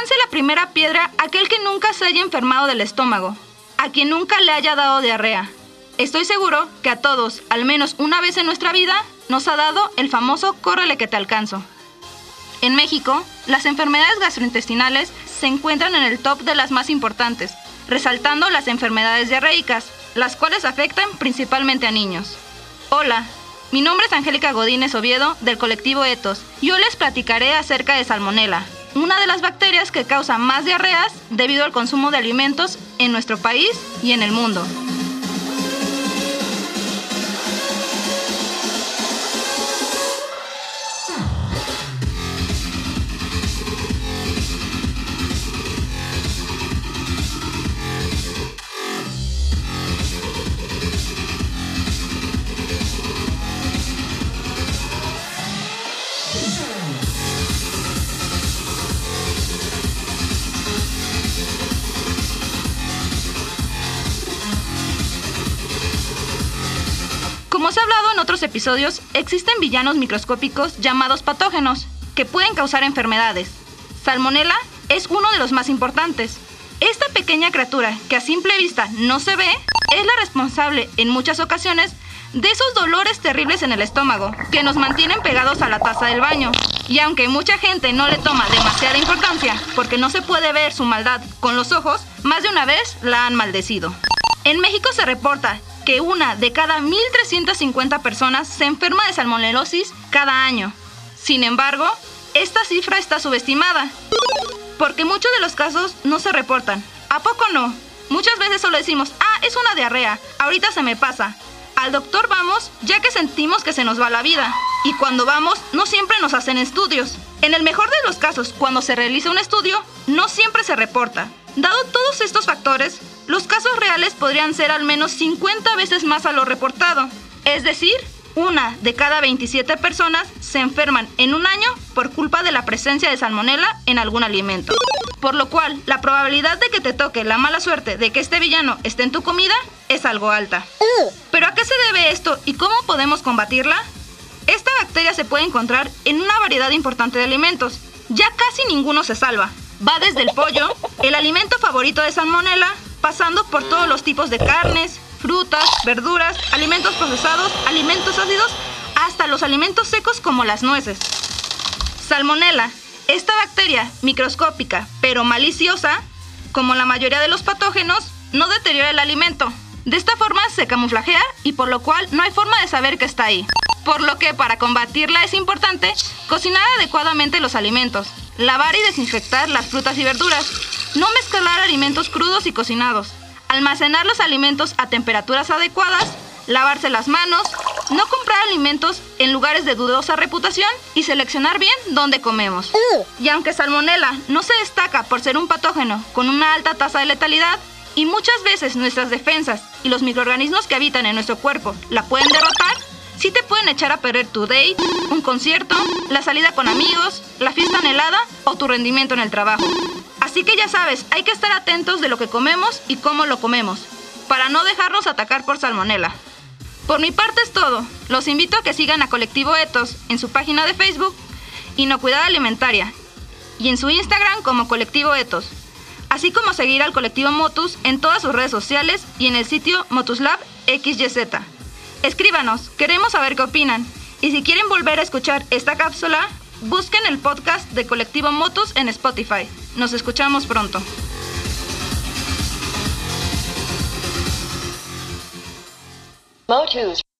lance la primera piedra aquel que nunca se haya enfermado del estómago, a quien nunca le haya dado diarrea. Estoy seguro que a todos, al menos una vez en nuestra vida, nos ha dado el famoso córrele que te alcanzo. En México, las enfermedades gastrointestinales se encuentran en el top de las más importantes, resaltando las enfermedades diarreicas, las cuales afectan principalmente a niños. Hola, mi nombre es Angélica Godínez Oviedo del colectivo Etos y hoy les platicaré acerca de Salmonella, una de las bacterias que causa más diarreas debido al consumo de alimentos en nuestro país y en el mundo. Como se ha hablado en otros episodios, existen villanos microscópicos llamados patógenos que pueden causar enfermedades. Salmonella es uno de los más importantes. Esta pequeña criatura, que a simple vista no se ve, es la responsable en muchas ocasiones de esos dolores terribles en el estómago que nos mantienen pegados a la taza del baño. Y aunque mucha gente no le toma demasiada importancia porque no se puede ver su maldad con los ojos, más de una vez la han maldecido. En México se reporta que una de cada 1.350 personas se enferma de salmonelosis cada año. Sin embargo, esta cifra está subestimada, porque muchos de los casos no se reportan. ¿A poco no? Muchas veces solo decimos, ah, es una diarrea, ahorita se me pasa. Al doctor vamos ya que sentimos que se nos va la vida. Y cuando vamos, no siempre nos hacen estudios. En el mejor de los casos, cuando se realiza un estudio, no siempre se reporta. Dado todos estos factores, los casos reales podrían ser al menos 50 veces más a lo reportado. Es decir, una de cada 27 personas se enferman en un año por culpa de la presencia de salmonela en algún alimento. Por lo cual, la probabilidad de que te toque la mala suerte de que este villano esté en tu comida es algo alta. ¿Pero a qué se debe esto y cómo podemos combatirla? Esta bacteria se puede encontrar en una variedad importante de alimentos. Ya casi ninguno se salva. Va desde el pollo, el alimento favorito de salmonela, pasando por todos los tipos de carnes, frutas, verduras, alimentos procesados, alimentos ácidos, hasta los alimentos secos como las nueces. Salmonella, esta bacteria microscópica pero maliciosa, como la mayoría de los patógenos, no deteriora el alimento. De esta forma se camuflajea y por lo cual no hay forma de saber que está ahí. Por lo que para combatirla es importante cocinar adecuadamente los alimentos, lavar y desinfectar las frutas y verduras, no mezclar alimentos crudos y cocinados. Almacenar los alimentos a temperaturas adecuadas. Lavarse las manos. No comprar alimentos en lugares de dudosa reputación y seleccionar bien dónde comemos. Y aunque Salmonella no se destaca por ser un patógeno con una alta tasa de letalidad, y muchas veces nuestras defensas y los microorganismos que habitan en nuestro cuerpo la pueden derrotar, sí te pueden echar a perder tu date, un concierto, la salida con amigos, la fiesta anhelada o tu rendimiento en el trabajo. Así que ya sabes, hay que estar atentos de lo que comemos y cómo lo comemos, para no dejarnos atacar por salmonela. Por mi parte es todo. Los invito a que sigan a Colectivo Etos en su página de Facebook, Inocuidad Alimentaria, y en su Instagram como Colectivo Etos, así como seguir al Colectivo Motus en todas sus redes sociales y en el sitio Motuslab XYZ. Escríbanos, queremos saber qué opinan, y si quieren volver a escuchar esta cápsula, busquen el podcast de Colectivo Motus en Spotify. Nos escuchamos pronto. Motus.